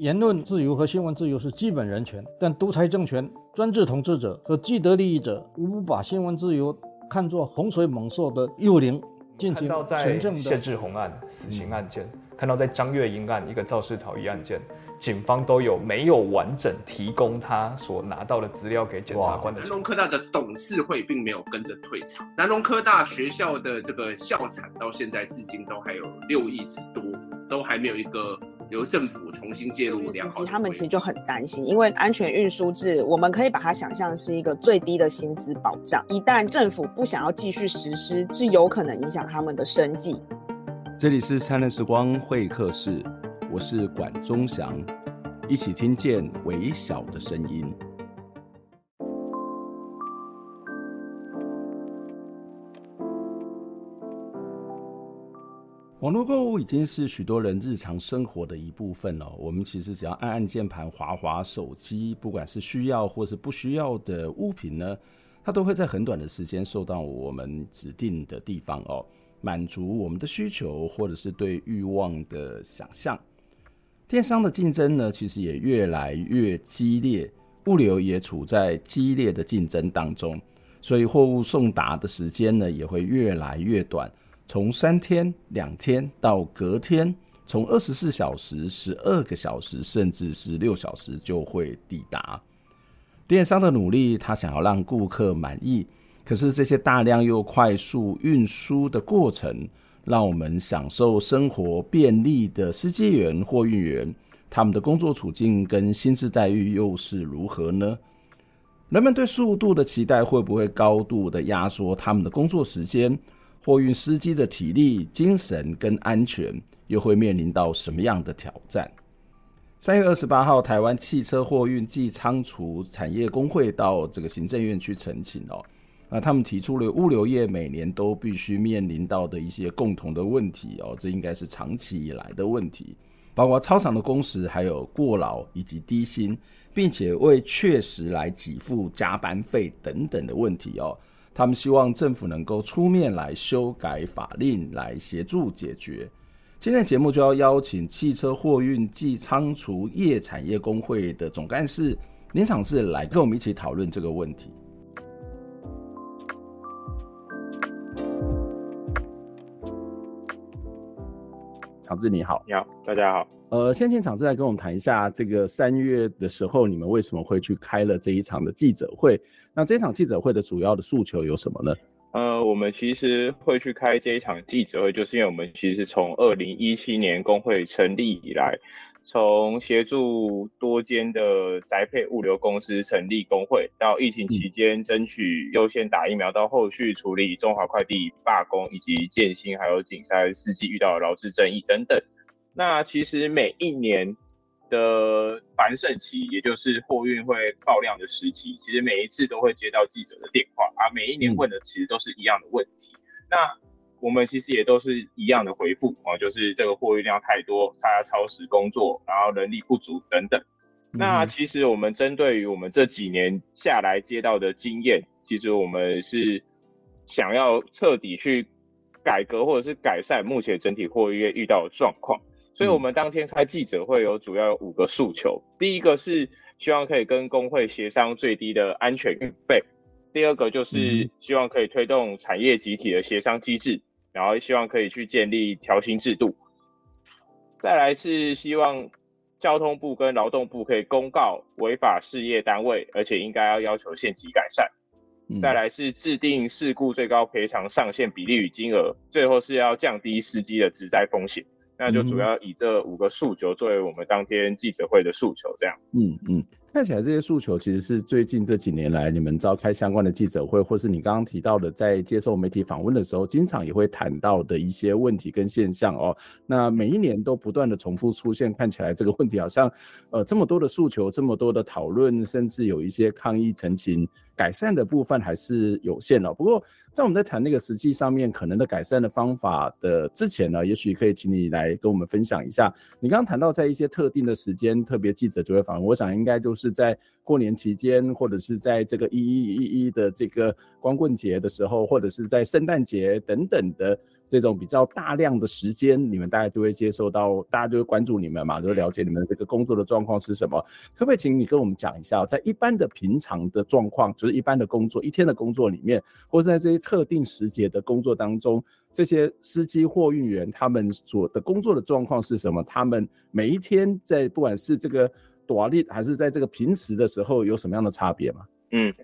言论自由和新闻自由是基本人权，但独裁政权、专制统治者和既得利益者无不把新闻自由看作洪水猛兽的幽灵，进行神圣的。谢志宏案死刑案件，嗯、看到在张月英案一个肇事逃逸案件，警方都有没有完整提供他所拿到的资料给检察官的？南农科大的董事会并没有跟着退场，南农科大学校的这个校产到现在至今都还有六亿之多，都还没有一个。由政府重新介入，良好他们其实就很担心，因为安全运输制，我们可以把它想象是一个最低的薪资保障。一旦政府不想要继续实施，是有可能影响他们的生计。这里是灿烂时光会客室，我是管中祥，一起听见微小的声音。网络购物已经是许多人日常生活的一部分了。我们其实只要按按键盘、滑滑手机，不管是需要或是不需要的物品呢，它都会在很短的时间送到我们指定的地方哦，满足我们的需求或者是对欲望的想象。电商的竞争呢，其实也越来越激烈，物流也处在激烈的竞争当中，所以货物送达的时间呢，也会越来越短。从三天、两天到隔天，从二十四小时、十二个小时，甚至是六小时就会抵达。电商的努力，他想要让顾客满意，可是这些大量又快速运输的过程，让我们享受生活便利的司机员、货运员，他们的工作处境跟薪资待遇又是如何呢？人们对速度的期待会不会高度的压缩他们的工作时间？货运司机的体力、精神跟安全又会面临到什么样的挑战？三月二十八号，台湾汽车货运暨仓储产业工会到这个行政院去陈情哦，那他们提出了物流业每年都必须面临到的一些共同的问题哦，这应该是长期以来的问题，包括超长的工时、还有过劳以及低薪，并且未确实来给付加班费等等的问题哦。他们希望政府能够出面来修改法令，来协助解决。今天的节目就要邀请汽车货运暨仓储业产业工会的总干事林长志来跟我们一起讨论这个问题。昶志你好，你好，大家好。呃，先请昶志来跟我们谈一下，这个三月的时候，你们为什么会去开了这一场的记者会？那这场记者会的主要的诉求有什么呢？呃，我们其实会去开这一场记者会，就是因为我们其实从二零一七年工会成立以来，从协助多间的宅配物流公司成立工会，到疫情期间争取优先打疫苗，到后续处理中华快递罢工，以及建新还有景山司机遇到的劳资争议等等。那其实每一年的繁盛期，也就是货运会爆量的时期，其实每一次都会接到记者的电话啊，每一年问的其实都是一样的问题。嗯、那我们其实也都是一样的回复啊，就是这个货运量太多，大家超时工作，然后人力不足等等。嗯、那其实我们针对于我们这几年下来接到的经验，其实我们是想要彻底去改革或者是改善目前整体货运业遇到的状况。所以，我们当天开记者会有主要有五个诉求。第一个是希望可以跟工会协商最低的安全运费；第二个就是希望可以推动产业集体的协商机制，然后希望可以去建立调薪制度；再来是希望交通部跟劳动部可以公告违法事业单位，而且应该要要求限期改善；再来是制定事故最高赔偿上限比例与金额；最后是要降低司机的职灾风险。那就主要以这五个诉求作为我们当天记者会的诉求，这样。嗯嗯，看起来这些诉求其实是最近这几年来你们召开相关的记者会，或是你刚刚提到的在接受媒体访问的时候，经常也会谈到的一些问题跟现象哦。那每一年都不断的重复出现，看起来这个问题好像呃这么多的诉求，这么多的讨论，甚至有一些抗议陈情。改善的部分还是有限了。不过，在我们在谈那个实际上面可能的改善的方法的之前呢，也许可以请你来跟我们分享一下。你刚刚谈到在一些特定的时间，特别记者就会访问，我想应该就是在过年期间，或者是在这个一一一一的这个光棍节的时候，或者是在圣诞节等等的这种比较大量的时间，你们大概就会接受到，大家就会关注你们嘛，就了解你们这个工作的状况是什么。可不可以请你跟我们讲一下，在一般的平常的状况，就是一般的工作，一天的工作里面，或是在这些特定时节的工作当中，这些司机、货运员他们所的工作的状况是什么？他们每一天在不管是这个短力，还是在这个平时的时候，有什么样的差别吗？嗯。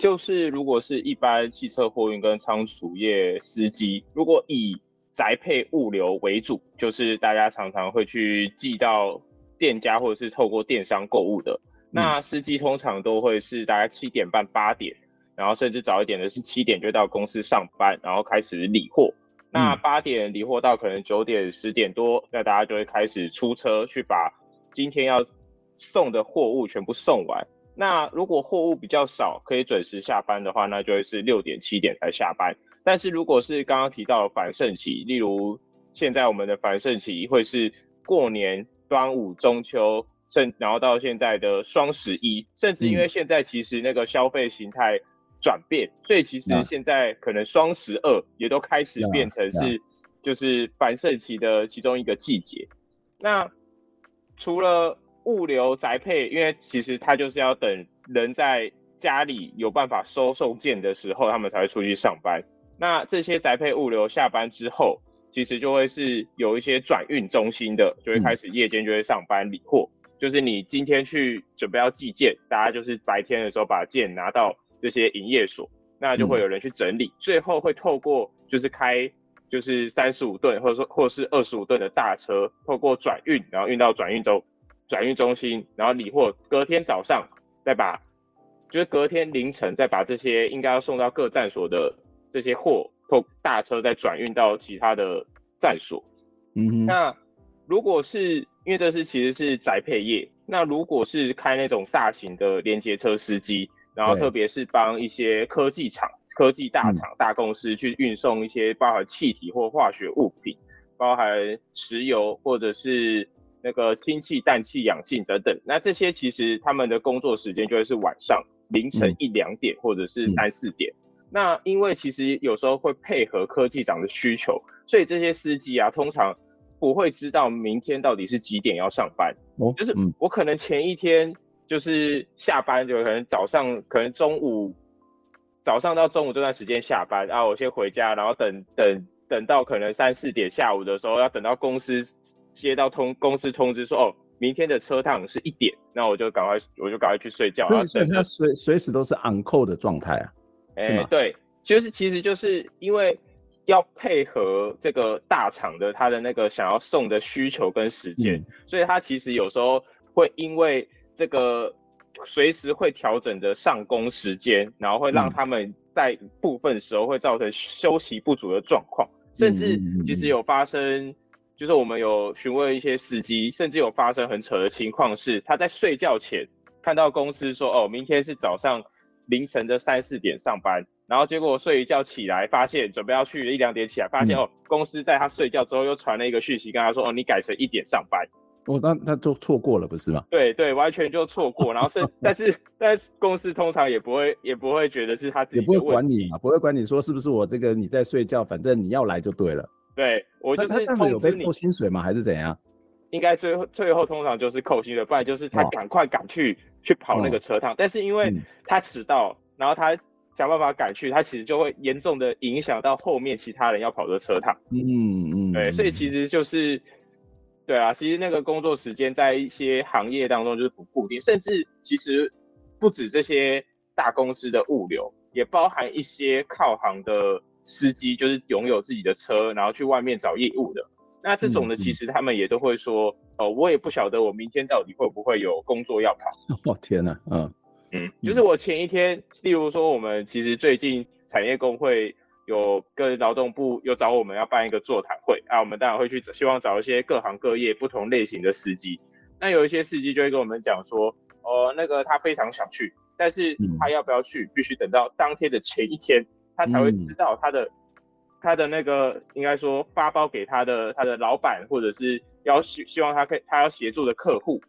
就是如果是一般汽车货运跟仓储业司机，如果以宅配物流为主，就是大家常常会去寄到店家或者是透过电商购物的，那司机通常都会是大概七点半八点，然后甚至早一点的是七点就到公司上班，然后开始理货。那八点理货到可能九点十点多，那大家就会开始出车去把今天要送的货物全部送完。那如果货物比较少，可以准时下班的话，那就会是六点七点才下班。但是如果是刚刚提到的繁盛期，例如现在我们的繁盛期会是过年、端午、中秋，甚然后到现在的双十一，甚至因为现在其实那个消费形态转变，嗯、所以其实现在可能双十二也都开始变成是就是繁盛期的其中一个季节。那除了物流宅配，因为其实它就是要等人在家里有办法收送件的时候，他们才会出去上班。那这些宅配物流下班之后，其实就会是有一些转运中心的，就会开始夜间就会上班理货。嗯、就是你今天去准备要寄件，大家就是白天的时候把件拿到这些营业所，那就会有人去整理，嗯、最后会透过就是开就是三十五吨或者说或是二十五吨的大车，透过转运，然后运到转运中。转运中心，然后理货，隔天早上再把，就是隔天凌晨再把这些应该要送到各站所的这些货，透大车再转运到其他的站所。嗯哼，那如果是因为这是其实是宅配业，那如果是开那种大型的连接车司机，然后特别是帮一些科技厂、科技大厂、大公司去运送一些包含气体或化学物品，包含石油或者是。那个氢气、氮气、氧气等等，那这些其实他们的工作时间就会是晚上凌晨一两点或者是三四点。嗯、那因为其实有时候会配合科技长的需求，所以这些司机啊，通常不会知道明天到底是几点要上班。哦，就是我可能前一天就是下班，就可能早上，可能中午早上到中午这段时间下班，然后我先回家，然后等等等到可能三四点下午的时候，要等到公司。接到通公司通知说，哦，明天的车趟是一点，那我就赶快，我就赶快去睡觉。所以他随随时都是 on call 的状态啊。哎、欸，对，就是其实就是因为要配合这个大厂的他的那个想要送的需求跟时间，嗯、所以他其实有时候会因为这个随时会调整的上工时间，然后会让他们在部分时候会造成休息不足的状况，嗯、甚至其实有发生。就是我们有询问一些司机，甚至有发生很扯的情况，是他在睡觉前看到公司说，哦，明天是早上凌晨的三四点上班，然后结果睡一觉起来，发现准备要去一两点起来，发现、嗯、哦，公司在他睡觉之后又传了一个讯息，跟他说，哦，你改成一点上班，哦，那那就错过了，不是吗？对对，完全就错过，然后是，但是 但是公司通常也不会也不会觉得是他自己，也不会管你嘛，不会管你说是不是我这个你在睡觉，反正你要来就对了。对，我就是他这样子有被扣薪水吗？还是怎样？应该最后最后通常就是扣薪水，不然就是他赶快赶去、哦、去跑那个车趟。但是因为他迟到，嗯、然后他想办法赶去，他其实就会严重的影响到后面其他人要跑的车趟。嗯嗯，对，所以其实就是，对啊，其实那个工作时间在一些行业当中就是不固定，甚至其实不止这些大公司的物流，也包含一些靠行的。司机就是拥有自己的车，然后去外面找业务的。那这种呢，其实他们也都会说，哦，我也不晓得我明天到底会不会有工作要跑。哦天哪，嗯嗯，就是我前一天，例如说，我们其实最近产业工会有跟劳动部有找我们要办一个座谈会啊，我们当然会去希望找一些各行各业不同类型的司机。那有一些司机就会跟我们讲说，哦，那个他非常想去，但是他要不要去，必须等到当天的前一天。他才会知道他的、嗯、他的那个应该说发包给他的他的老板或者是要希希望他可以他要协助的客户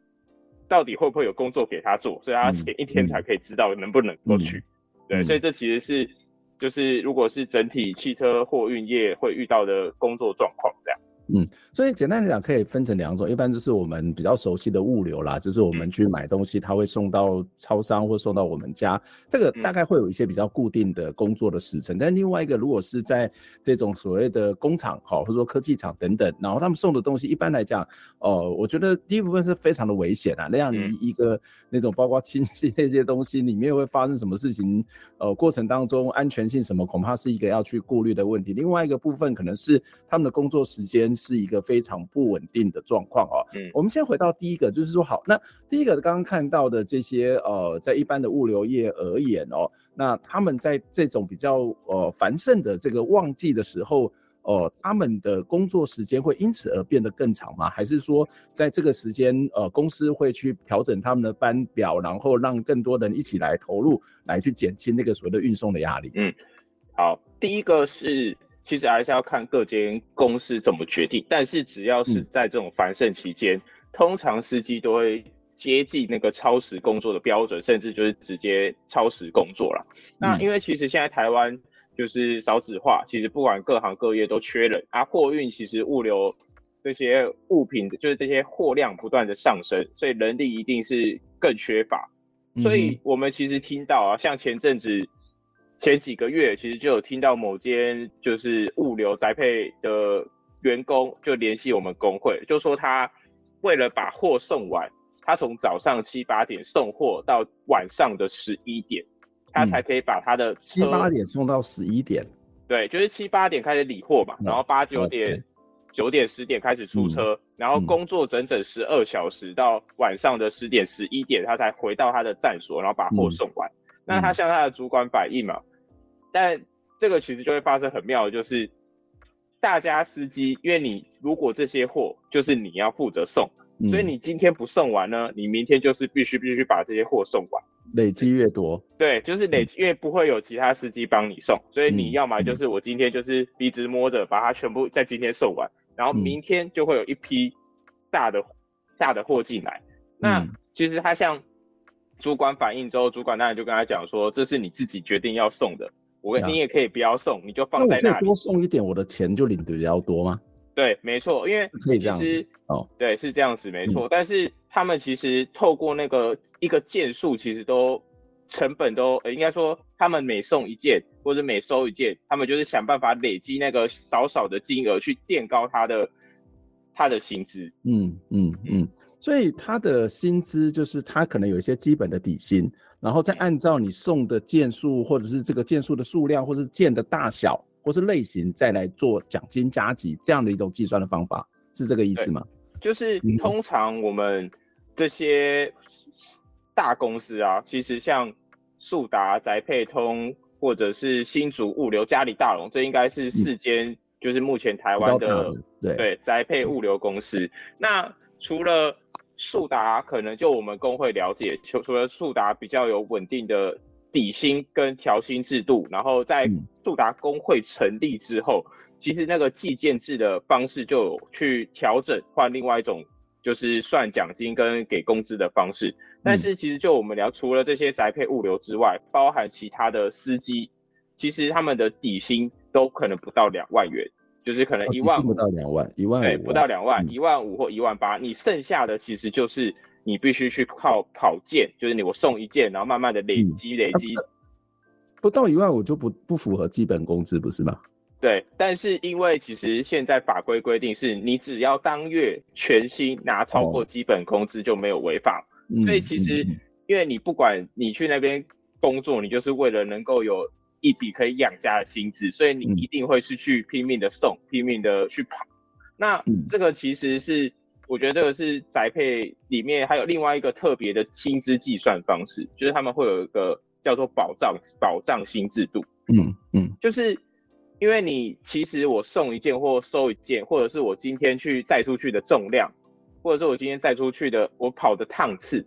到底会不会有工作给他做，所以他前一天才可以知道能不能够去。嗯、对，嗯、所以这其实是就是如果是整体汽车货运业会遇到的工作状况这样。嗯，所以简单来讲，可以分成两种，一般就是我们比较熟悉的物流啦，就是我们去买东西，它会送到超商或送到我们家，这个大概会有一些比较固定的工作的时程。但另外一个，如果是在这种所谓的工厂，哈，或者说科技厂等等，然后他们送的东西，一般来讲，呃，我觉得第一部分是非常的危险啊，那样你一个那种包括亲戚 那些东西里面会发生什么事情，呃，过程当中安全性什么，恐怕是一个要去顾虑的问题。另外一个部分可能是他们的工作时间。是一个非常不稳定的状况哦。嗯，我们先回到第一个，就是说，好，那第一个刚刚看到的这些呃，在一般的物流业而言哦，那他们在这种比较呃繁盛的这个旺季的时候，呃，他们的工作时间会因此而变得更长吗？还是说，在这个时间呃，公司会去调整他们的班表，然后让更多人一起来投入，来去减轻那个所谓的运送的压力？嗯，好，第一个是。其实还是要看各间公司怎么决定，但是只要是在这种繁盛期间，嗯、通常司机都会接近那个超时工作的标准，甚至就是直接超时工作了。嗯、那因为其实现在台湾就是少子化，其实不管各行各业都缺人啊。货运其实物流这些物品，就是这些货量不断的上升，所以人力一定是更缺乏。所以我们其实听到啊，像前阵子。前几个月，其实就有听到某间就是物流宅配的员工就联系我们工会，就说他为了把货送完，他从早上七八点送货到晚上的十一点，他才可以把他的车七八点送到十一点。对，就是七八点开始理货嘛，然后八九点、九点、十点开始出车，然后工作整整十二小时，到晚上的十点、十一点，他才回到他的站所，然后把货送完。那他向他的主管反映嘛？但这个其实就会发生很妙的，就是大家司机，因为你如果这些货就是你要负责送，嗯、所以你今天不送完呢，你明天就是必须必须把这些货送完，累积越多，对，就是累积，因为不会有其他司机帮你送，所以你要么就是我今天就是鼻子摸着把它全部在今天送完，然后明天就会有一批大的大的货进来。那其实他向主管反映之后，主管当然就跟他讲说，这是你自己决定要送的。我你也可以不要送，你就放在那里。那我多送一点，我的钱就领的比较多吗？对，没错，因为可以这样子。哦，对，是这样子，没错。嗯、但是他们其实透过那个一个件数，其实都成本都，呃、应该说他们每送一件或者每收一件，他们就是想办法累积那个少少的金额去垫高他的他的薪资。嗯嗯嗯，所以他的薪资就是他可能有一些基本的底薪。然后再按照你送的件数，或者是这个件数的数量，或是件的大小，或是类型，再来做奖金加急这样的一种计算的方法，是这个意思吗？就是通常我们这些大公司啊，其实像速达、宅配通，或者是新竹物流、嘉里大龙，这应该是四间，就是目前台湾的对对宅配物流公司。那除了速达可能就我们工会了解，除除了速达比较有稳定的底薪跟调薪制度，然后在速达工会成立之后，其实那个计件制的方式就有去调整，换另外一种就是算奖金跟给工资的方式。但是其实就我们聊，除了这些宅配物流之外，包含其他的司机，其实他们的底薪都可能不到两万元。就是可能一万不到两万，一万对，不到两万，一万五或一万八，你剩下的其实就是你必须去靠跑件，就是你我送一件，然后慢慢的累积累积，不到一万五就不不符合基本工资，不是吗？对，但是因为其实现在法规规定是你只要当月全薪拿超过基本工资就没有违法，所以其实因为你不管你去那边工作，你就是为了能够有。一笔可以养家的薪资，所以你一定会是去拼命的送，嗯、拼命的去跑。那这个其实是，我觉得这个是宅配里面还有另外一个特别的薪资计算方式，就是他们会有一个叫做保障保障薪制度。嗯嗯，就是因为你其实我送一件或收一件，或者是我今天去载出去的重量，或者是我今天载出去的我跑的趟次。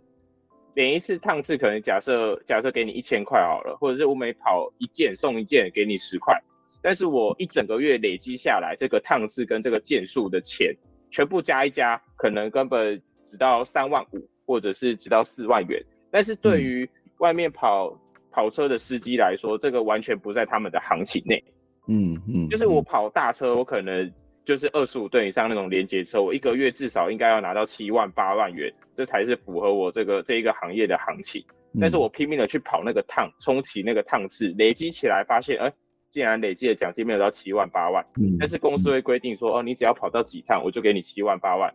每一次趟次可能假设假设给你一千块好了，或者是我每跑一件送一件给你十块，但是我一整个月累积下来，这个趟次跟这个件数的钱全部加一加，可能根本只到三万五，或者是只到四万元。但是对于外面跑跑车的司机来说，这个完全不在他们的行情内。嗯嗯，就是我跑大车，我可能就是二十五吨以上那种连接车，我一个月至少应该要拿到七万八万元，这才是符合我这个这一个行业的行情。但是我拼命的去跑那个趟，冲起那个趟次，累积起来发现，哎、欸，竟然累积的奖金没有到七万八万。嗯。但是公司会规定说，哦，你只要跑到几趟，我就给你七万八万；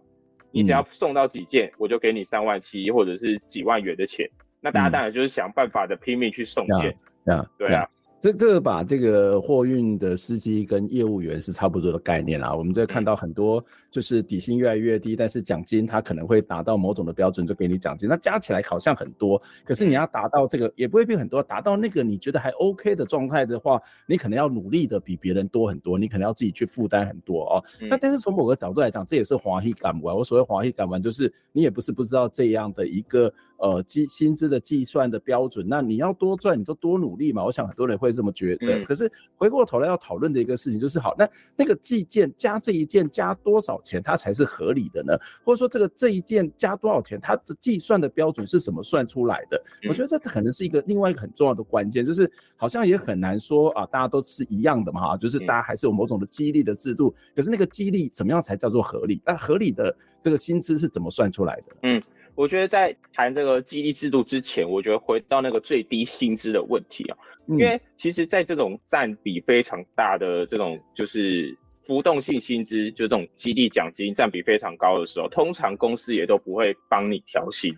你只要送到几件，我就给你三万七或者是几万元的钱。那大家当然就是想办法的拼命去送件。嗯，对啊。这这个把这个货运的司机跟业务员是差不多的概念啦。我们在看到很多就是底薪越来越低，但是奖金他可能会达到某种的标准就给你奖金，那加起来好像很多，可是你要达到这个也不会变很多，达到那个你觉得还 OK 的状态的话，你可能要努力的比别人多很多，你可能要自己去负担很多哦。那但是从某个角度来讲，这也是欢喜甘愿。我所谓欢喜甘愿，就是你也不是不知道这样的一个呃计薪资的计算的标准，那你要多赚你就多努力嘛。我想很多人会。这么觉得，可是回过头来要讨论的一个事情就是，好，那那个计件加这一件加多少钱，它才是合理的呢？或者说，这个这一件加多少钱，它的计算的标准是怎么算出来的？我觉得这可能是一个另外一个很重要的关键，就是好像也很难说啊，大家都是一样的嘛，哈，就是大家还是有某种的激励的制度，可是那个激励怎么样才叫做合理？那合理的这个薪资是怎么算出来的？嗯。我觉得在谈这个激励制度之前，我觉得回到那个最低薪资的问题啊，因为其实，在这种占比非常大的这种就是浮动性薪资，就这种激励奖金占比非常高的时候，通常公司也都不会帮你调薪。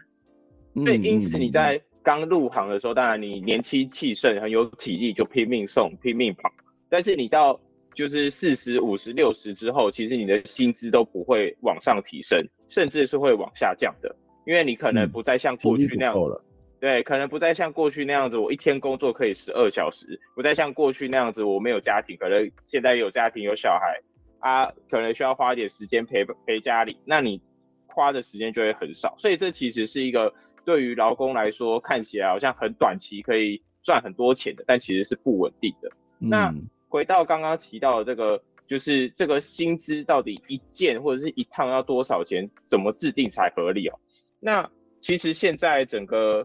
所以因此你在刚入行的时候，当然你年轻气盛，很有体力，就拼命送、拼命跑。但是你到就是四十五十六十之后，其实你的薪资都不会往上提升，甚至是会往下降的。因为你可能不再像过去那样，嗯、对，可能不再像过去那样子，我一天工作可以十二小时，不再像过去那样子，我没有家庭，可能现在有家庭有小孩啊，可能需要花一点时间陪陪家里，那你花的时间就会很少，所以这其实是一个对于劳工来说看起来好像很短期可以赚很多钱的，但其实是不稳定的。嗯、那回到刚刚提到的这个，就是这个薪资到底一件或者是一趟要多少钱，怎么制定才合理哦？那其实现在整个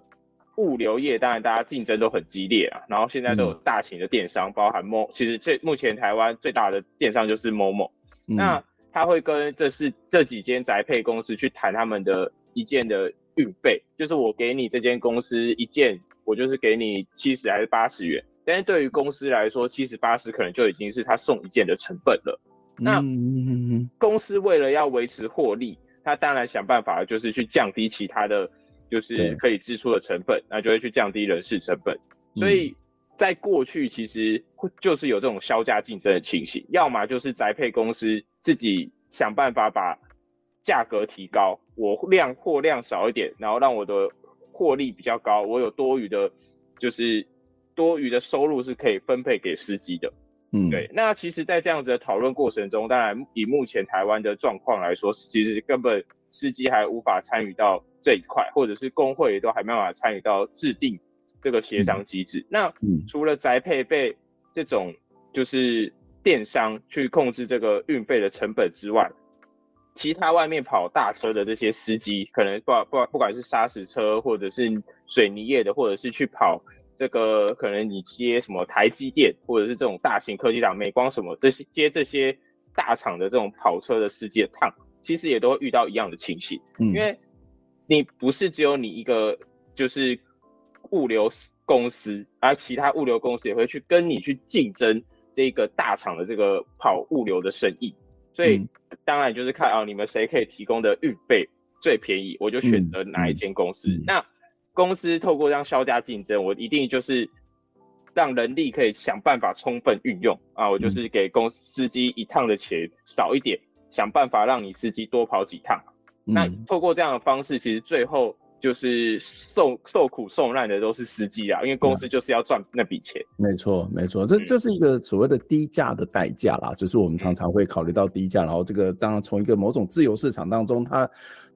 物流业，当然大家竞争都很激烈啊。然后现在都有大型的电商，包含 Mo，其实最目前台湾最大的电商就是 Momo。那他会跟这是这几间宅配公司去谈他们的一件的运费，就是我给你这间公司一件，我就是给你七十还是八十元。但是对于公司来说，七十八十可能就已经是他送一件的成本了。那公司为了要维持获利。他当然想办法，就是去降低其他的，就是可以支出的成本，那就会去降低人事成本。所以在过去，其实就是有这种削价竞争的情形，要么就是宅配公司自己想办法把价格提高，我量货量少一点，然后让我的获利比较高，我有多余的，就是多余的收入是可以分配给司机的。嗯，对。那其实，在这样子的讨论过程中，当然以目前台湾的状况来说，其实根本司机还无法参与到这一块，或者是工会也都还没办法参与到制定这个协商机制。嗯、那除了宅配被这种就是电商去控制这个运费的成本之外，其他外面跑大车的这些司机，可能不不不管是砂石车，或者是水泥业的，或者是去跑。这个可能你接什么台积电，或者是这种大型科技厂、美光什么这些接这些大厂的这种跑车的司机的趟，其实也都会遇到一样的情形。嗯，因为你不是只有你一个就是物流公司，而其他物流公司也会去跟你去竞争这个大厂的这个跑物流的生意，所以当然就是看啊，你们谁可以提供的运费最便宜，我就选择哪一间公司。那公司透过这样削价竞争，我一定就是让人力可以想办法充分运用啊，我就是给公司司机一趟的钱少一点，想办法让你司机多跑几趟。嗯、那透过这样的方式，其实最后。就是受受苦受难的都是司机啊，因为公司就是要赚那笔钱。没错，没错，这这是一个所谓的低价的代价啦，就是我们常常会考虑到低价，然后这个当然从一个某种自由市场当中，它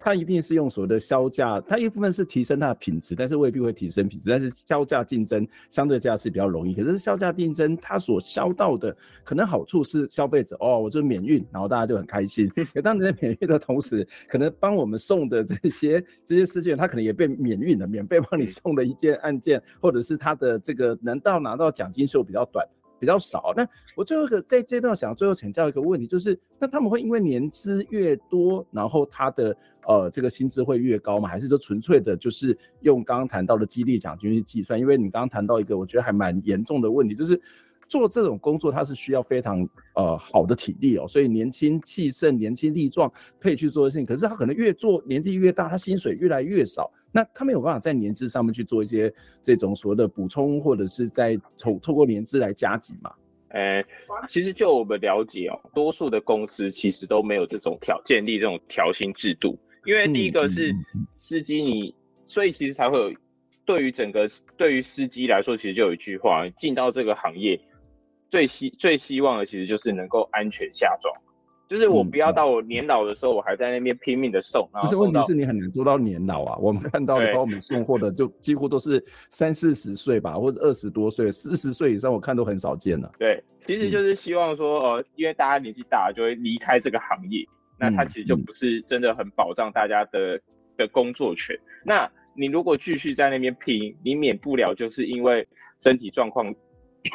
它一定是用所谓的销价，它一部分是提升它的品质，但是未必会提升品质。但是销价竞争相对价是比较容易，可是销价竞争它所销到的可能好处是消费者哦，我就免运，然后大家就很开心。可当你在免运的同时，可能帮我们送的这些这些事件，它可能也被免运了，免费帮你送了一件案件，或者是它的这个能到拿到奖金数比较短。比较少。那我最后一个在这段想最后请教一个问题，就是那他们会因为年资越多，然后他的呃这个薪资会越高吗？还是说纯粹的就是用刚刚谈到的激励奖金去计算？因为你刚刚谈到一个我觉得还蛮严重的问题，就是。做这种工作，它是需要非常呃好的体力哦，所以年轻气盛、年轻力壮可以去做的事情。可是他可能越做年纪越大，他薪水越来越少，那他没有办法在年资上面去做一些这种所谓的补充，或者是在透透过年资来加急嘛？呃，其实就我们了解哦，多数的公司其实都没有这种调建立这种调薪制度，因为第一个是司机你，所以其实才会有对于整个对于司机来说，其实就有一句话，进到这个行业。最希最希望的其实就是能够安全下庄，就是我不要到我年老的时候，我还在那边拼命的送。可是问题是你很难做到年老啊。我们看到的帮我们送货的，就几乎都是三四十岁吧，或者二十多岁、四十岁以上，我看都很少见了。对，其实就是希望说，呃，因为大家年纪大了就会离开这个行业，那他其实就不是真的很保障大家的的工作权。那你如果继续在那边拼，你免不了就是因为身体状况。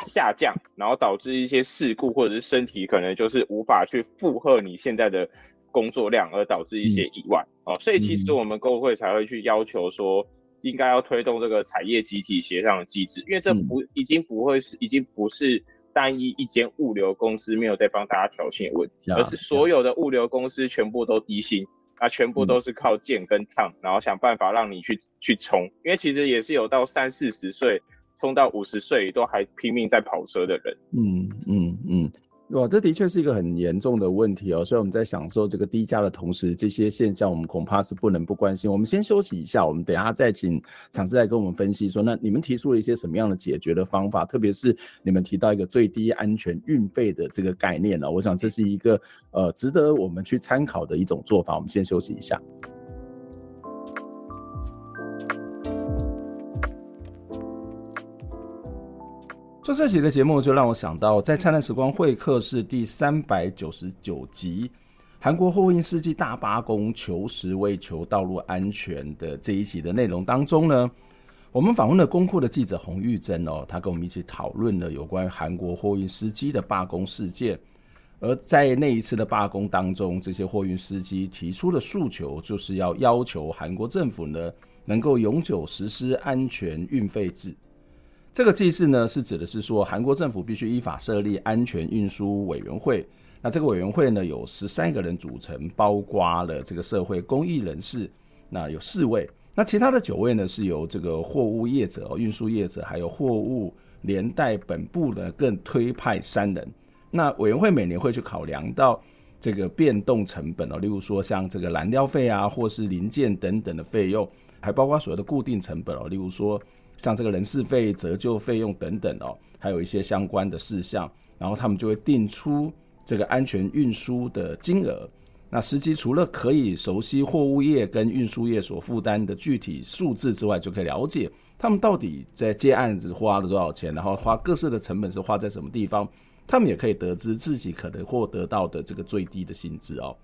下降，然后导致一些事故，或者是身体可能就是无法去负荷你现在的工作量，而导致一些意外、嗯、哦。所以其实我们工会才会去要求说，应该要推动这个产业集体协商的机制，因为这不已经不会是，已经不是单一一间物流公司没有在帮大家调薪的问题，而是所有的物流公司全部都低薪，啊，全部都是靠贱跟烫，然后想办法让你去去冲，因为其实也是有到三四十岁。冲到五十岁都还拼命在跑车的人，嗯嗯嗯，哇，这的确是一个很严重的问题哦。所以我们在享受这个低价的同时，这些现象我们恐怕是不能不关心。我们先休息一下，我们等下再请厂师来跟我们分析说，那你们提出了一些什么样的解决的方法？特别是你们提到一个最低安全运费的这个概念呢、我想这是一个呃值得我们去参考的一种做法。我们先休息一下。做这期的节目，就让我想到在《灿烂时光会客室》第三百九十九集，韩国货运司机大罢工求实为求道路安全的这一集的内容当中呢，我们访问了公库的记者洪玉珍哦，他跟我们一起讨论了有关韩国货运司机的罢工事件。而在那一次的罢工当中，这些货运司机提出的诉求，就是要要求韩国政府呢，能够永久实施安全运费制。这个机制呢，是指的是说，韩国政府必须依法设立安全运输委员会。那这个委员会呢，有十三个人组成，包括了这个社会公益人士，那有四位。那其他的九位呢，是由这个货物业者、运输业者，还有货物连带本部呢，更推派三人。那委员会每年会去考量到这个变动成本哦，例如说像这个燃料费啊，或是零件等等的费用，还包括所谓的固定成本哦，例如说。像这个人事费、折旧费用等等哦，还有一些相关的事项，然后他们就会定出这个安全运输的金额。那司机除了可以熟悉货物业跟运输业所负担的具体数字之外，就可以了解他们到底在接案子花了多少钱，然后花各式的成本是花在什么地方，他们也可以得知自己可能获得到的这个最低的薪资哦。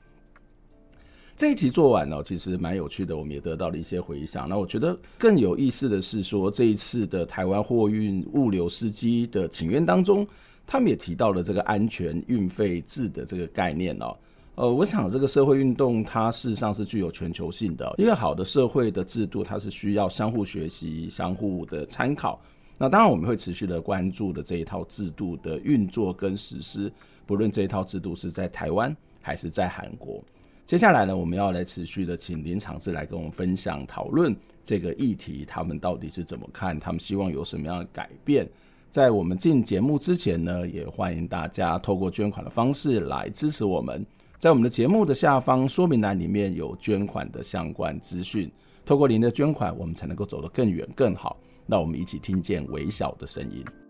这一集做完了，其实蛮有趣的，我们也得到了一些回响。那我觉得更有意思的是说，这一次的台湾货运物流司机的请愿当中，他们也提到了这个安全运费制的这个概念哦。呃，我想这个社会运动它事实上是具有全球性的，一个好的社会的制度，它是需要相互学习、相互的参考。那当然我们会持续的关注的这一套制度的运作跟实施，不论这一套制度是在台湾还是在韩国。接下来呢，我们要来持续的请林厂志来跟我们分享讨论这个议题，他们到底是怎么看？他们希望有什么样的改变？在我们进节目之前呢，也欢迎大家透过捐款的方式来支持我们。在我们的节目的下方说明栏里面有捐款的相关资讯，透过您的捐款，我们才能够走得更远更好。那我们一起听见微小的声音。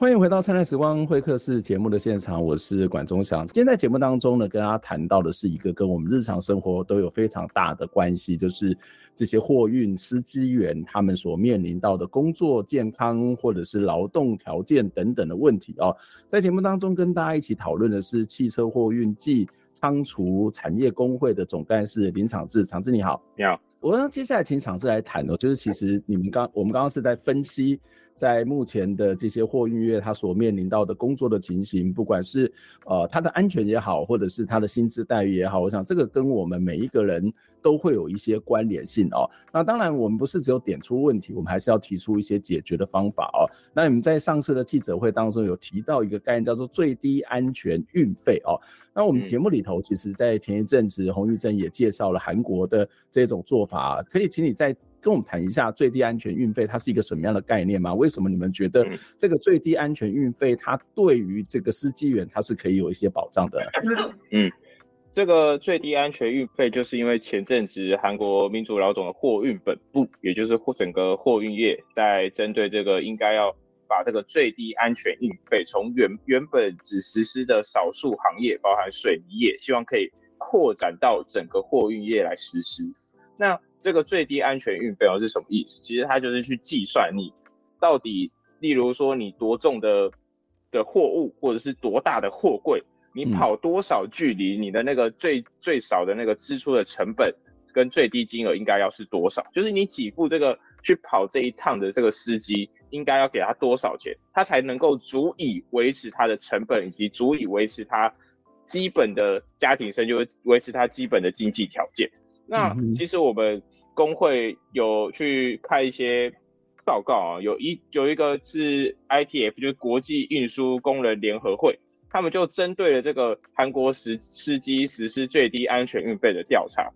欢迎回到灿烂时光会客室节目的现场，我是管中祥。今天在节目当中呢，跟大家谈到的是一个跟我们日常生活都有非常大的关系，就是这些货运司机员他们所面临到的工作健康或者是劳动条件等等的问题哦。在节目当中跟大家一起讨论的是汽车货运暨仓储产业工会的总干事林长志，长志你好，你好。我要接下来请长志来谈哦，就是其实你们刚我们刚刚是在分析。在目前的这些货运业，它所面临到的工作的情形，不管是呃它的安全也好，或者是它的薪资待遇也好，我想这个跟我们每一个人都会有一些关联性哦。那当然，我们不是只有点出问题，我们还是要提出一些解决的方法哦。那你们在上次的记者会当中有提到一个概念，叫做最低安全运费哦。那我们节目里头，其实在前一阵子，洪玉珍也介绍了韩国的这种做法，可以请你在。跟我们谈一下最低安全运费，它是一个什么样的概念吗？为什么你们觉得这个最低安全运费，它对于这个司机员，它是可以有一些保障的？嗯，这个最低安全运费，就是因为前阵子韩国民主老总的货运本部，也就是整个货运业，在针对这个应该要把这个最低安全运费，从原原本只实施的少数行业，包含水泥业，希望可以扩展到整个货运业来实施。那这个最低安全运费哦是什么意思？其实它就是去计算你到底，例如说你多重的的货物，或者是多大的货柜，你跑多少距离，你的那个最最少的那个支出的成本跟最低金额应该要是多少？就是你给付这个去跑这一趟的这个司机，应该要给他多少钱，他才能够足以维持他的成本，以及足以维持他基本的家庭生，就维持他基本的经济条件。那其实我们工会有去看一些报告啊，有一有一个是 ITF，就是国际运输工人联合会，他们就针对了这个韩国司司机实施最低安全运费的调查。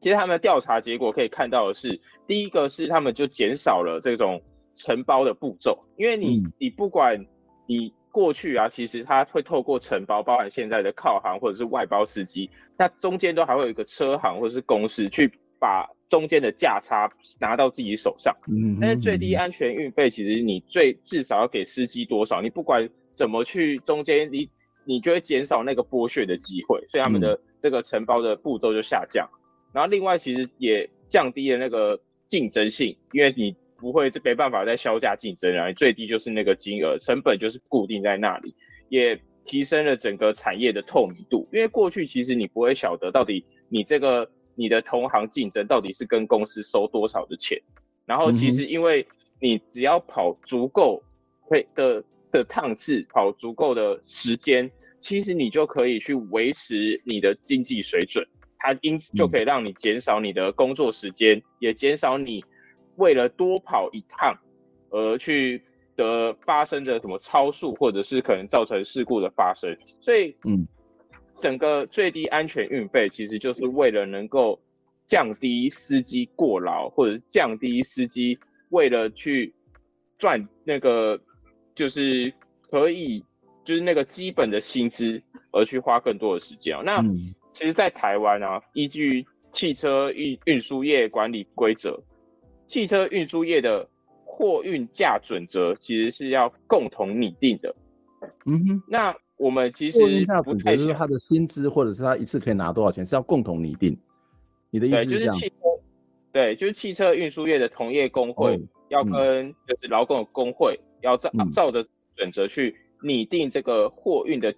其实他们的调查结果可以看到的是，第一个是他们就减少了这种承包的步骤，因为你你不管你。过去啊，其实它会透过承包，包含现在的靠行或者是外包司机，那中间都还会有一个车行或者是公司去把中间的价差拿到自己手上。嗯，但是最低安全运费，其实你最至少要给司机多少？你不管怎么去中间，你你就会减少那个剥削的机会，所以他们的这个承包的步骤就下降。然后另外其实也降低了那个竞争性，因为你。不会，这没办法再削价竞争，然后最低就是那个金额，成本就是固定在那里，也提升了整个产业的透明度。因为过去其实你不会晓得到底你这个你的同行竞争到底是跟公司收多少的钱，然后其实因为你只要跑足够会的的趟次，跑足够的时间，其实你就可以去维持你的经济水准，它因此就可以让你减少你的工作时间，也减少你。为了多跑一趟而去的发生的什么超速，或者是可能造成事故的发生，所以，嗯，整个最低安全运费其实就是为了能够降低司机过劳，或者是降低司机为了去赚那个就是可以就是那个基本的薪资而去花更多的时间。那其实，在台湾啊，依据汽车运运输业管理规则。汽车运输业的货运价准则其实是要共同拟定的。嗯哼，那我们其实货运价准则就是他的薪资，或者是他一次可以拿多少钱，是要共同拟定。你的意思是这样？就是汽车，对，就是汽车运输业的同业工会要跟就是劳工的工会要照照着准则去拟定这个货运的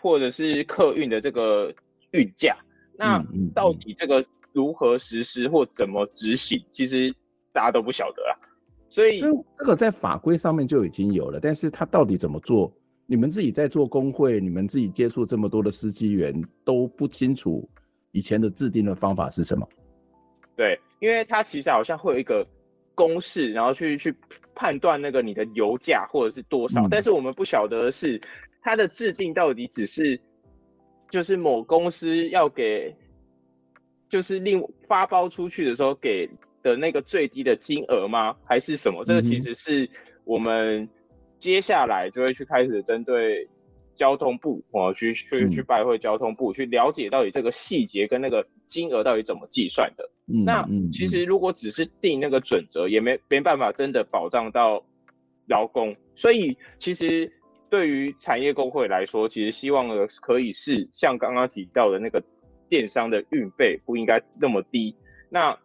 或者是客运的这个运价。那到底这个如何实施或怎么执行？其实。大家都不晓得啊，所以这个在法规上面就已经有了，但是他到底怎么做？你们自己在做工会，你们自己接触这么多的司机员都不清楚以前的制定的方法是什么？对，因为它其实好像会有一个公式，然后去去判断那个你的油价或者是多少，嗯、但是我们不晓得的是它的制定到底只是就是某公司要给，就是另发包出去的时候给。的那个最低的金额吗？还是什么？这个其实是我们接下来就会去开始针对交通部哦，去去去拜会交通部，去了解到底这个细节跟那个金额到底怎么计算的。那其实如果只是定那个准则，也没没办法真的保障到劳工。所以其实对于产业工会来说，其实希望的可以是像刚刚提到的那个电商的运费不应该那么低，那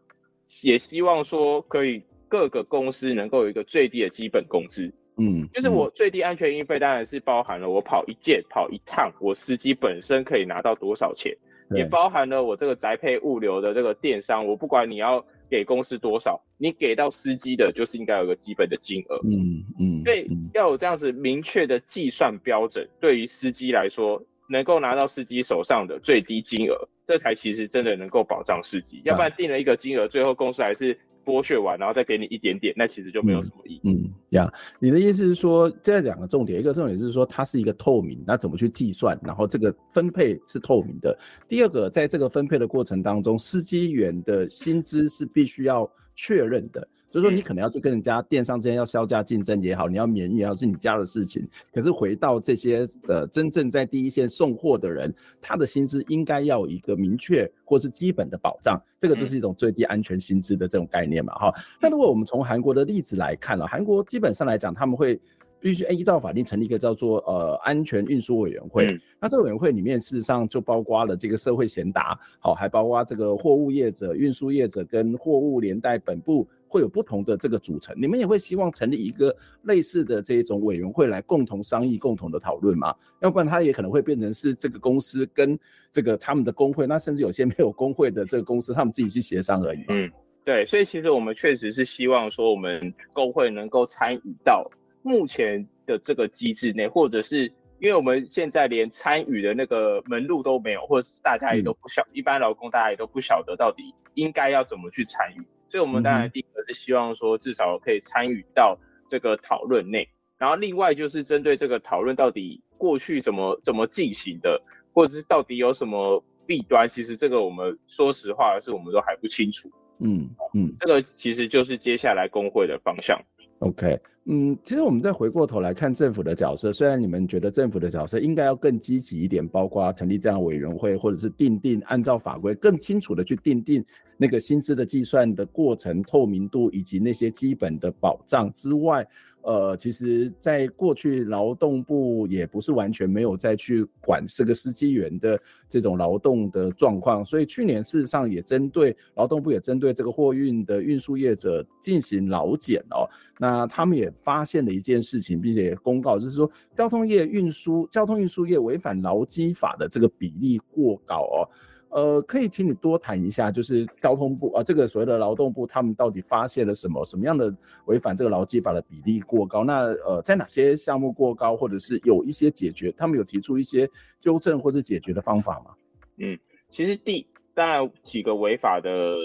也希望说可以各个公司能够有一个最低的基本工资。嗯，就是我最低安全运费当然是包含了我跑一件、跑一趟，我司机本身可以拿到多少钱，也包含了我这个宅配物流的这个电商，我不管你要给公司多少，你给到司机的就是应该有个基本的金额。嗯嗯，所以要有这样子明确的计算标准，对于司机来说，能够拿到司机手上的最低金额，这才其实真的能够保障司机，要不然定了一个金额，最后公司还是。剥削完，然后再给你一点点，那其实就没有什么意义。嗯，这样，你的意思是说，这两个重点，一个重点是说它是一个透明，那怎么去计算，然后这个分配是透明的。第二个，在这个分配的过程当中，司机员的薪资是必须要确认的。就是说，你可能要去跟人家电商之间要削价竞争也好，你要免运也好，是你家的事情。可是回到这些呃真正在第一线送货的人，他的薪资应该要有一个明确或是基本的保障，这个就是一种最低安全薪资的这种概念嘛，哈。那如果我们从韩国的例子来看了，韩国基本上来讲，他们会。必须依照法定成立一个叫做呃安全运输委员会，嗯、那这个委员会里面事实上就包括了这个社会贤达，好，还包括这个货物业者、运输业者跟货物连带本部会有不同的这个组成。你们也会希望成立一个类似的这种委员会来共同商议、共同的讨论吗？要不然它也可能会变成是这个公司跟这个他们的工会，那甚至有些没有工会的这个公司，他们自己去协商而已。嗯，对，所以其实我们确实是希望说我们工会能够参与到。目前的这个机制内，或者是因为我们现在连参与的那个门路都没有，或者是大家也都不晓，嗯、一般劳工大家也都不晓得到底应该要怎么去参与，所以我们当然第一个是希望说至少可以参与到这个讨论内，然后另外就是针对这个讨论到底过去怎么怎么进行的，或者是到底有什么弊端，其实这个我们说实话是我们都还不清楚。嗯嗯，这个其实就是接下来工会的方向。OK。嗯，其实我们再回过头来看政府的角色，虽然你们觉得政府的角色应该要更积极一点，包括成立这样委员会，或者是定定按照法规更清楚的去定定那个薪资的计算的过程透明度以及那些基本的保障之外。呃，其实，在过去劳动部也不是完全没有再去管这个司机员的这种劳动的状况，所以去年事实上也针对劳动部也针对这个货运的运输业者进行劳检哦。那他们也发现了一件事情，并且公告，就是说交通业运输、交通运输业违反劳基法的这个比例过高哦。呃，可以请你多谈一下，就是交通部啊，这个所谓的劳动部，他们到底发现了什么，什么样的违反这个劳基法的比例过高？那呃，在哪些项目过高，或者是有一些解决，他们有提出一些纠正或者解决的方法吗？嗯，其实第当然几个违法的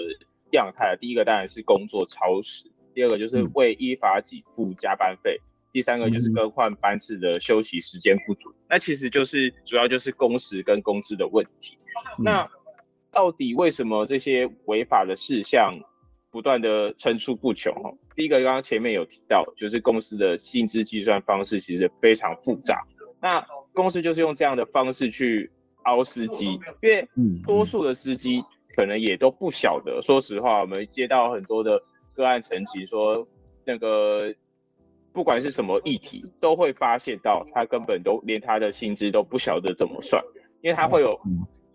样态，第一个当然是工作超时，第二个就是未依法给付加班费，嗯、第三个就是更换班次的休息时间不足。嗯、那其实就是主要就是工时跟工资的问题。那到底为什么这些违法的事项不断的层出不穷？哦，第一个刚刚前面有提到，就是公司的薪资计算方式其实非常复杂。那公司就是用这样的方式去凹司机，因为多数的司机可能也都不晓得。说实话，我们接到很多的个案层级，说那个不管是什么议题，都会发现到他根本都连他的薪资都不晓得怎么算，因为他会有。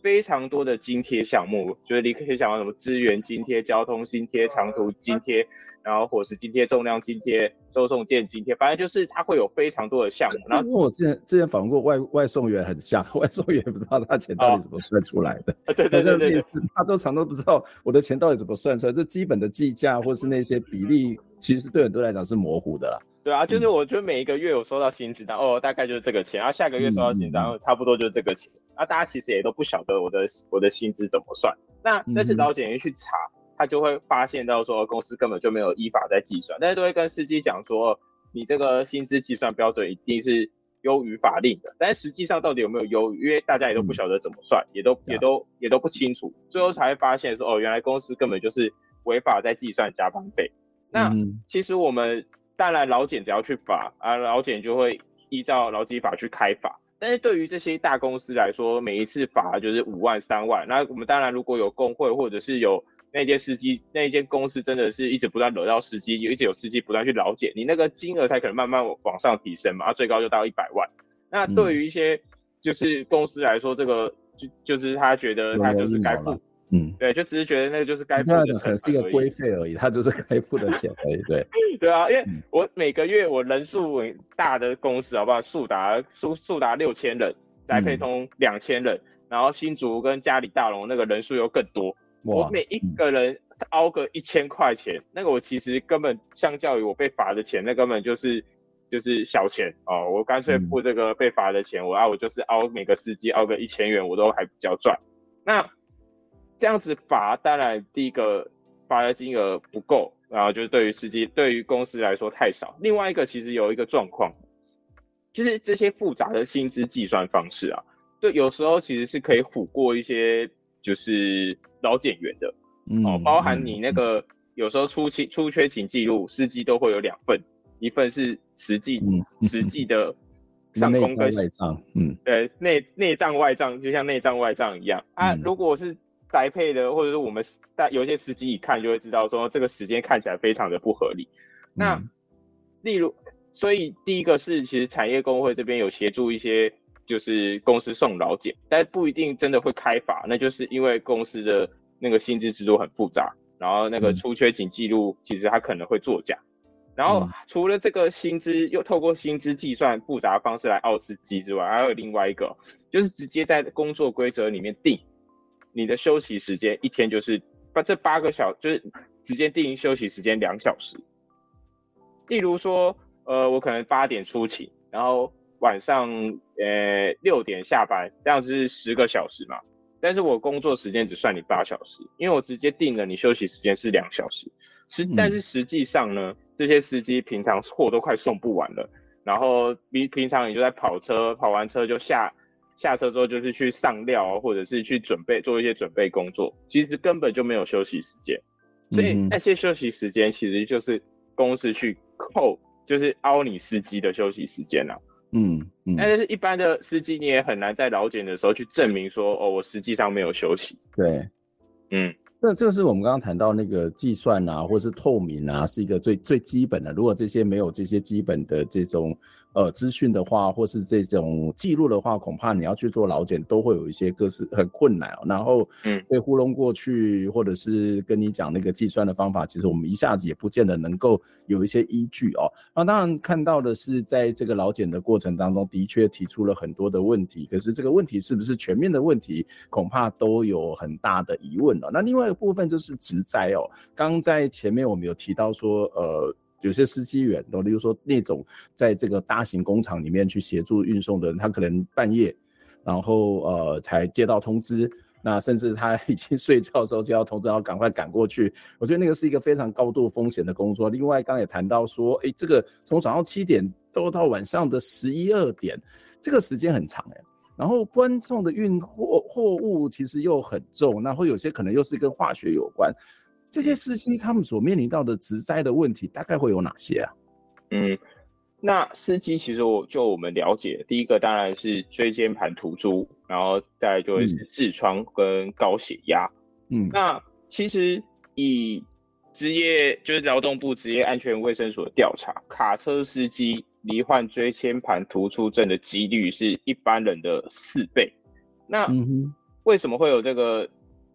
非常多的津贴项目，就是你可以想到什么资源津贴、交通津贴、长途津贴，然后伙食津贴、重量津贴、收送件津贴，反正就是它会有非常多的项目。然后跟我之前之前访问过外外送员很像，外送员不知道他钱到底怎么算出来的。哦、对对对对，对，他都常都不知道我的钱到底怎么算出来，这基本的计价或是那些比例，其实对很多来讲是模糊的啦。对啊，就是我觉得每一个月有收到薪资单，嗯、哦，大概就是这个钱，然后下个月收到薪资单，嗯、差不多就是这个钱。那大家其实也都不晓得我的我的薪资怎么算。那但是劳检员去查，他就会发现到说公司根本就没有依法在计算，但是都会跟司机讲说，你这个薪资计算标准一定是优于法令的。但是实际上到底有没有优于？因为大家也都不晓得怎么算，嗯、也都也都也都不清楚，最后才会发现说，哦，原来公司根本就是违法在计算加班费。那其实我们。当然，老检只要去罚啊，老检就会依照劳基法去开罚。但是对于这些大公司来说，每一次罚就是五万、三万。那我们当然如果有工会或者是有那间司机那间公司真的是一直不断惹到司机，有一直有司机不断去劳检，你那个金额才可能慢慢往上提升嘛，啊，最高就到一百万。那对于一些就是公司来说，这个就就是他觉得他就是该付。嗯，对，就只是觉得那个就是该付的，可能是一个规费而已，他就是该付的钱而已。对，对啊，因为我每个月我人数大的公司，好不好？速达速速达六千人，再配通两千人，然后新竹跟嘉里大龙那个人数又更多，我每一个人凹个一千块钱，那个我其实根本相较于我被罚的钱，那根本就是就是小钱哦，我干脆付这个被罚的钱，我啊我就是凹每个司机凹个一千元，我都还比较赚。那这样子罚，当然第一个罚的金额不够，然后就是对于司机、对于公司来说太少。另外一个其实有一个状况，就是这些复杂的薪资计算方式啊，对，有时候其实是可以唬过一些就是劳检员的，嗯、哦，包含你那个、嗯、有时候出勤出缺勤记录，司机都会有两份，一份是实际、嗯、实际的 上工跟外账，嗯，对，内内账外账就像内账外账一样啊，如果是。宅配的，或者是我们但有些司机一看就会知道，说这个时间看起来非常的不合理。那、嗯、例如，所以第一个是，其实产业工会这边有协助一些，就是公司送劳检，但不一定真的会开罚，那就是因为公司的那个薪资制度很复杂，然后那个出缺勤记录其实他可能会作假。然后除了这个薪资，又透过薪资计算复杂方式来奥司机之外，还有另外一个，就是直接在工作规则里面定。你的休息时间一天就是把这八个小，就是直接定休息时间两小时。例如说，呃，我可能八点出勤，然后晚上呃六点下班，这样子是十个小时嘛。但是我工作时间只算你八小时，因为我直接定了你休息时间是两小时。实但是实际上呢，这些司机平常货都快送不完了，然后平平常你就在跑车，跑完车就下。下车之后就是去上料，啊或者是去准备做一些准备工作，其实根本就没有休息时间，所以那些休息时间其实就是公司去扣，就是凹你司机的休息时间了。嗯嗯，但是一般的司机你也很难在劳检的时候去证明说，哦，我实际上没有休息。对，嗯。那这个是我们刚刚谈到那个计算啊，或是透明啊，是一个最最基本的。如果这些没有这些基本的这种呃资讯的话，或是这种记录的话，恐怕你要去做老检都会有一些各式很困难哦。然后嗯，被糊弄过去，或者是跟你讲那个计算的方法，其实我们一下子也不见得能够有一些依据哦。那当然看到的是，在这个老检的过程当中，的确提出了很多的问题，可是这个问题是不是全面的问题，恐怕都有很大的疑问了。那另外。这部分就是职灾哦。刚在前面我们有提到说，呃，有些司机员，例如说那种在这个大型工厂里面去协助运送的人，他可能半夜，然后呃才接到通知，那甚至他已经睡觉的时候接到通知，然后赶快赶过去。我觉得那个是一个非常高度风险的工作。另外，刚也谈到说，哎，这个从早上七点都到晚上的十一二点，这个时间很长哎。然后观众的运货货物其实又很重，然后有些可能又是跟化学有关，这些司机他们所面临到的职灾的问题大概会有哪些啊？嗯，那司机其实我就我们了解，第一个当然是椎间盘突出，然后再来就会是痔疮跟高血压。嗯，那其实以职业就是劳动部职业安全卫生所的调查，卡车司机。罹患椎间盘突出症的几率是一般人的四倍。那为什么会有这个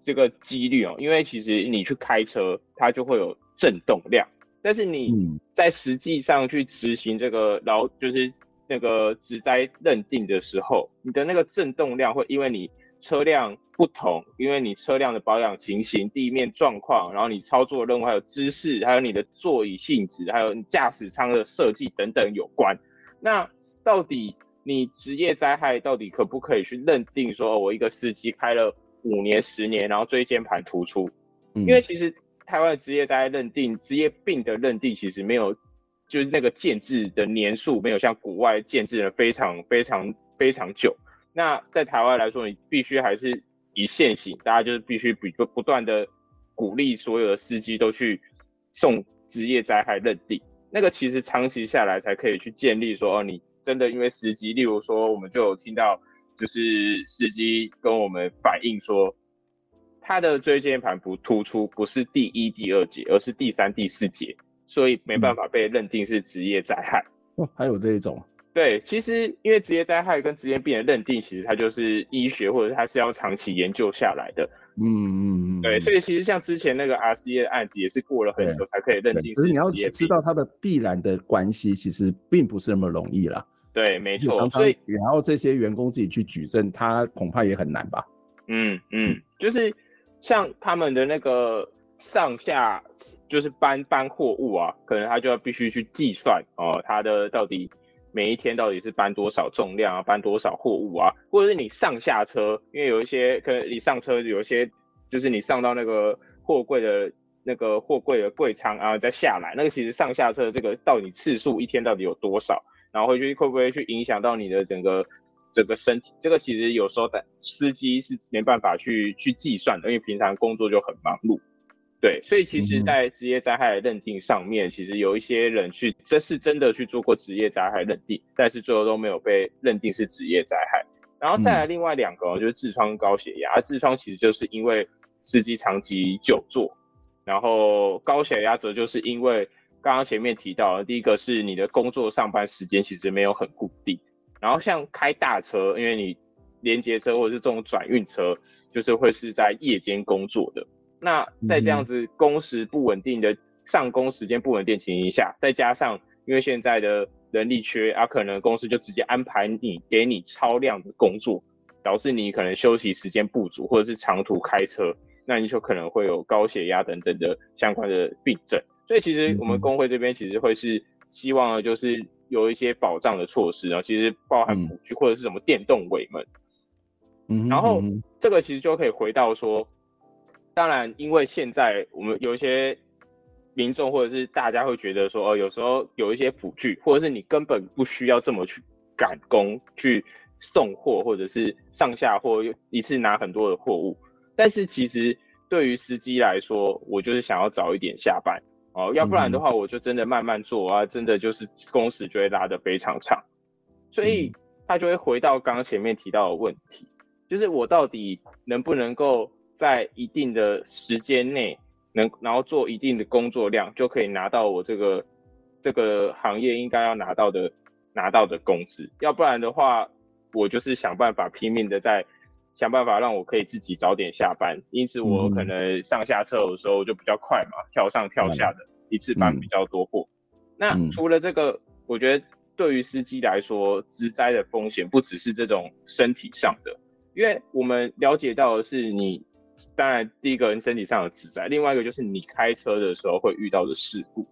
这个几率哦？因为其实你去开车，它就会有震动量，但是你在实际上去执行这个劳，就是那个职灾认定的时候，你的那个震动量会因为你。车辆不同，因为你车辆的保养情形、地面状况，然后你操作的任务，还有姿势，还有你的座椅性质，还有你驾驶舱的设计等等有关。那到底你职业灾害到底可不可以去认定说，我一个司机开了五年、十年，然后椎间盘突出？因为其实台湾的职业灾害认定、职业病的认定，其实没有，就是那个建制的年数没有像国外建制的非常非常非常久。那在台湾来说，你必须还是以现行，大家就是必须不不断的鼓励所有的司机都去送职业灾害认定。那个其实长期下来才可以去建立说，哦，你真的因为司机，例如说，我们就有听到，就是司机跟我们反映说，他的椎间盘不突出，不是第一、第二节，而是第三、第四节，所以没办法被认定是职业灾害。哦，还有这一种。对，其实因为职业灾害跟职业病的认定，其实它就是医学或者它是要长期研究下来的。嗯嗯嗯。对，所以其实像之前那个 RCA 的案子，也是过了很久才可以认定。可是你要知道它的必然的关系，其实并不是那么容易啦。对，没错。常常所以然后这些员工自己去举证，他恐怕也很难吧？嗯嗯，就是像他们的那个上下，就是搬搬货物啊，可能他就要必须去计算哦，他的到底。每一天到底是搬多少重量啊，搬多少货物啊，或者是你上下车，因为有一些可能你上车有一些，就是你上到那个货柜的那个货柜的柜舱啊，再下来，那个其实上下车这个到底次数一天到底有多少，然后会去会不会去影响到你的整个整个身体，这个其实有时候的司机是没办法去去计算的，因为平常工作就很忙碌。对，所以其实，在职业灾害的认定上面，其实有一些人去，这是真的去做过职业灾害认定，但是最后都没有被认定是职业灾害。然后再来另外两个，就是痔疮跟高血压。痔疮其实就是因为司机长期久坐，然后高血压则就是因为刚刚前面提到的，第一个是你的工作上班时间其实没有很固定，然后像开大车，因为你连接车或者是这种转运车，就是会是在夜间工作的。那在这样子工时不稳定的上工时间不稳定情形下，再加上因为现在的人力缺啊，可能公司就直接安排你给你超量的工作，导致你可能休息时间不足，或者是长途开车，那你就可能会有高血压等等的相关的病症。所以其实我们工会这边其实会是希望呢，就是有一些保障的措施啊，其实包含辅具或者是什么电动尾门，嗯，然后这个其实就可以回到说。当然，因为现在我们有一些民众或者是大家会觉得说，哦，有时候有一些辅具，或者是你根本不需要这么去赶工去送货，或者是上下货一次拿很多的货物。但是其实对于司机来说，我就是想要早一点下班哦，要不然的话，我就真的慢慢做啊，真的就是工时就会拉得非常长。所以他就会回到刚刚前面提到的问题，就是我到底能不能够。在一定的时间内，能然后做一定的工作量，就可以拿到我这个这个行业应该要拿到的拿到的工资。要不然的话，我就是想办法拼命的在想办法让我可以自己早点下班。因此，我可能上下车的时候就比较快嘛，跳上跳下的，一次搬比较多货。那除了这个，我觉得对于司机来说，职灾的风险不只是这种身体上的，因为我们了解到的是你。当然，第一个人身体上的职灾，另外一个就是你开车的时候会遇到的事故。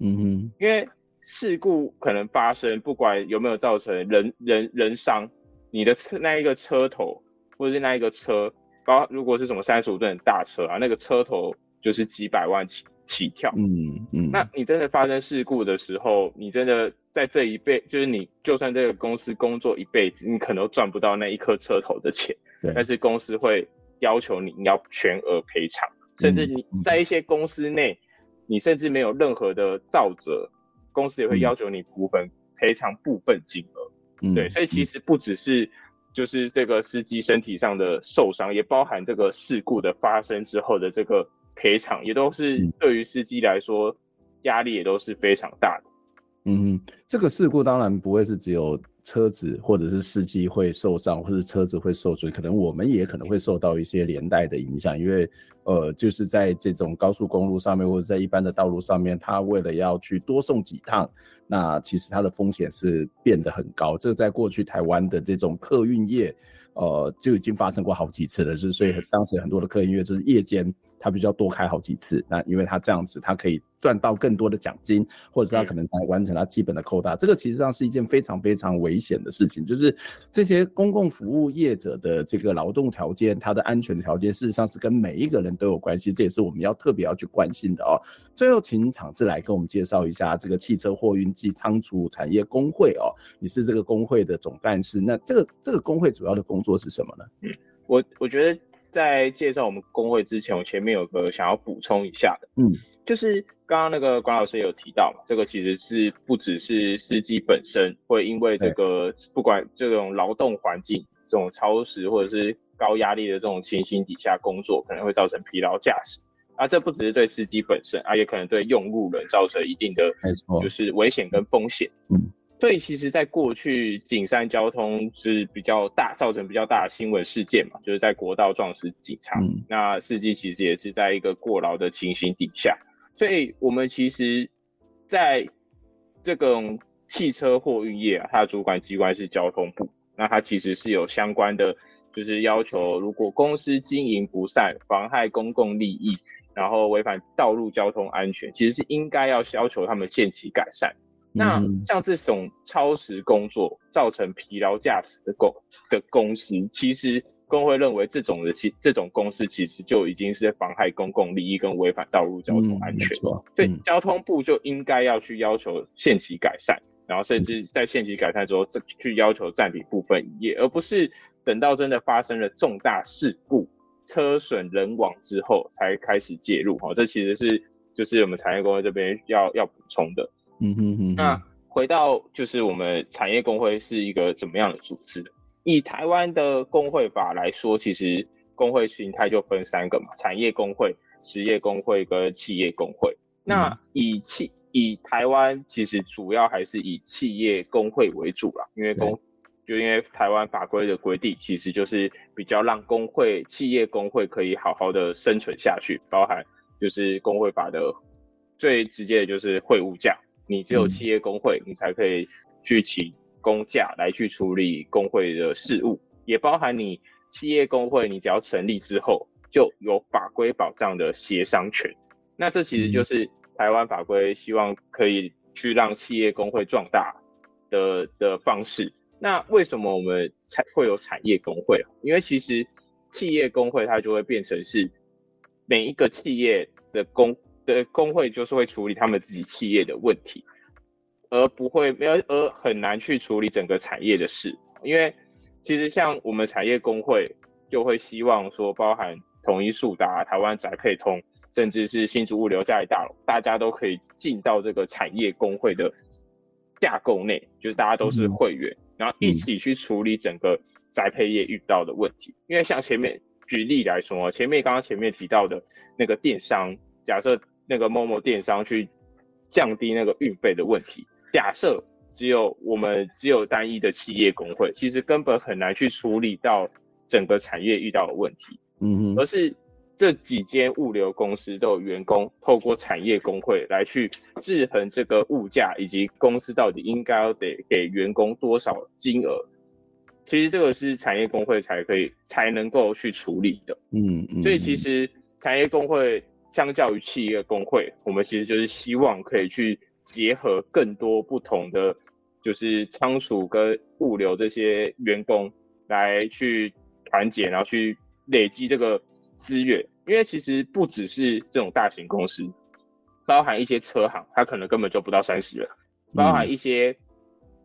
嗯哼，因为事故可能发生，不管有没有造成人人人伤，你的车那一个车头或者是那一个车，包括如果是什么三十五吨的大车啊，那个车头就是几百万起起跳。嗯嗯，那你真的发生事故的时候，你真的在这一辈，就是你就算这个公司工作一辈子，你可能都赚不到那一颗车头的钱。对，但是公司会。要求你你要全额赔偿，甚至你在一些公司内，你甚至没有任何的造责，公司也会要求你部分赔偿部分金额。嗯，对，所以其实不只是就是这个司机身体上的受伤，也包含这个事故的发生之后的这个赔偿，也都是对于司机来说压力也都是非常大的。嗯，这个事故当然不会是只有。车子或者是司机会受伤，或者是车子会受损，可能我们也可能会受到一些连带的影响，因为呃，就是在这种高速公路上面或者在一般的道路上面，他为了要去多送几趟，那其实它的风险是变得很高。这在过去台湾的这种客运业，呃，就已经发生过好几次了，是所以当时很多的客运业就是夜间他必须要多开好几次，那因为他这样子他可以。赚到更多的奖金，或者是他可能才完成他基本的扣打，这个其实上是一件非常非常危险的事情。就是这些公共服务业者的这个劳动条件，他的安全条件，事实上是跟每一个人都有关系，这也是我们要特别要去关心的哦。最后，请昶志来跟我们介绍一下这个汽车货运及仓储产业工会哦，你是这个工会的总干事，那这个这个工会主要的工作是什么呢？嗯，我我觉得在介绍我们工会之前，我前面有个想要补充一下的，嗯。就是刚刚那个管老师也有提到嘛，这个其实是不只是司机本身会因为这个不管这种劳动环境这种超时或者是高压力的这种情形底下工作，可能会造成疲劳驾驶。啊，这不只是对司机本身，啊，也可能对用路人造成一定的，就是危险跟风险。嗯，所以其实，在过去景山交通是比较大，造成比较大的新闻事件嘛，就是在国道撞死警察，嗯、那司机其实也是在一个过劳的情形底下。所以我们其实在这种汽车货运业啊，它的主管机关是交通部，那它其实是有相关的，就是要求，如果公司经营不善，妨害公共利益。然后违反道路交通安全，其实是应该要要求他们限期改善。那像这种超时工作造成疲劳驾驶的公的公司，其实工会认为这种的其这种公司其实就已经是妨害公共利益跟违反道路交通安全。嗯、所以交通部就应该要去要求限期改善，然后甚至在限期改善之后，这去要求暂停部分营业，而不是等到真的发生了重大事故。车损人亡之后才开始介入，哈，这其实是就是我们产业工会这边要要补充的。嗯哼哼。那回到就是我们产业工会是一个怎么样的组织？以台湾的工会法来说，其实工会形态就分三个嘛：产业工会、职业工会跟企业工会。那以企以台湾其实主要还是以企业工会为主啦，因为工。就因为台湾法规的规定，其实就是比较让工会、企业工会可以好好的生存下去，包含就是工会法的最直接的就是会务假，你只有企业工会，你才可以去请公价来去处理工会的事务，也包含你企业工会，你只要成立之后就有法规保障的协商权。那这其实就是台湾法规希望可以去让企业工会壮大的的方式。那为什么我们才会有产业工会？因为其实企业工会它就会变成是每一个企业的工的工会，就是会处理他们自己企业的问题，而不会没有而很难去处理整个产业的事。因为其实像我们产业工会就会希望说，包含统一速达、台湾宅配通，甚至是新竹物流嘉义大楼，大家都可以进到这个产业工会的架构内，就是大家都是会员。嗯然后一起去处理整个宅配业遇到的问题，嗯、因为像前面举例来说，前面刚刚前面提到的那个电商，假设那个某某电商去降低那个运费的问题，假设只有我们只有单一的企业工会，其实根本很难去处理到整个产业遇到的问题，嗯哼，而是。这几间物流公司都有员工透过产业工会来去制衡这个物价，以及公司到底应该要得给员工多少金额。其实这个是产业工会才可以才能够去处理的。嗯嗯。所以其实产业工会相较于企业工会，我们其实就是希望可以去结合更多不同的，就是仓储跟物流这些员工来去团结，然后去累积这个。资源，因为其实不只是这种大型公司，包含一些车行，它可能根本就不到三十人，包含一些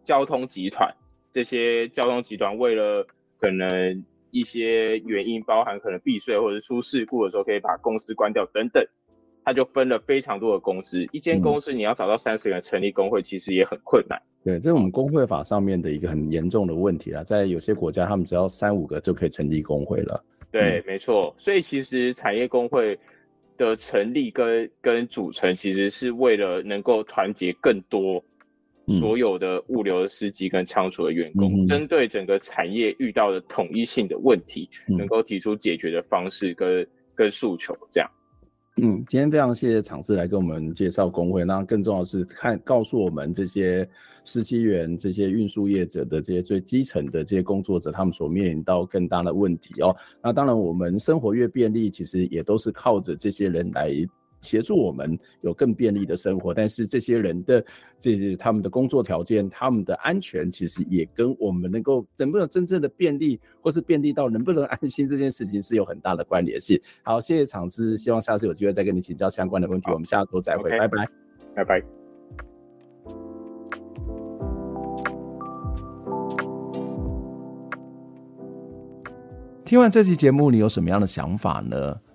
交通集团，这些交通集团为了可能一些原因，包含可能避税或者出事故的时候，可以把公司关掉等等，他就分了非常多的公司。一间公司你要找到三十个人成立工会，其实也很困难。对，这是我们工会法上面的一个很严重的问题了，在有些国家，他们只要三五个就可以成立工会了。对，没错。所以其实产业工会的成立跟跟组成，其实是为了能够团结更多所有的物流的司机跟仓储的员工，嗯、针对整个产业遇到的统一性的问题，嗯、能够提出解决的方式跟跟诉求，这样。嗯，今天非常谢谢昶志来跟我们介绍工会，那更重要的是看告诉我们这些司机员、这些运输业者的这些最基层的这些工作者，他们所面临到更大的问题哦。那当然，我们生活越便利，其实也都是靠着这些人来。协助我们有更便利的生活，但是这些人的这些他们的工作条件、他们的安全，其实也跟我们能够能不能真正的便利，或是便利到能不能安心这件事情是有很大的关联性。好，谢谢昶志，希望下次有机会再跟你请教相关的问题。我们下周再会，拜拜，拜拜。听完这期节目，你有什么样的想法呢？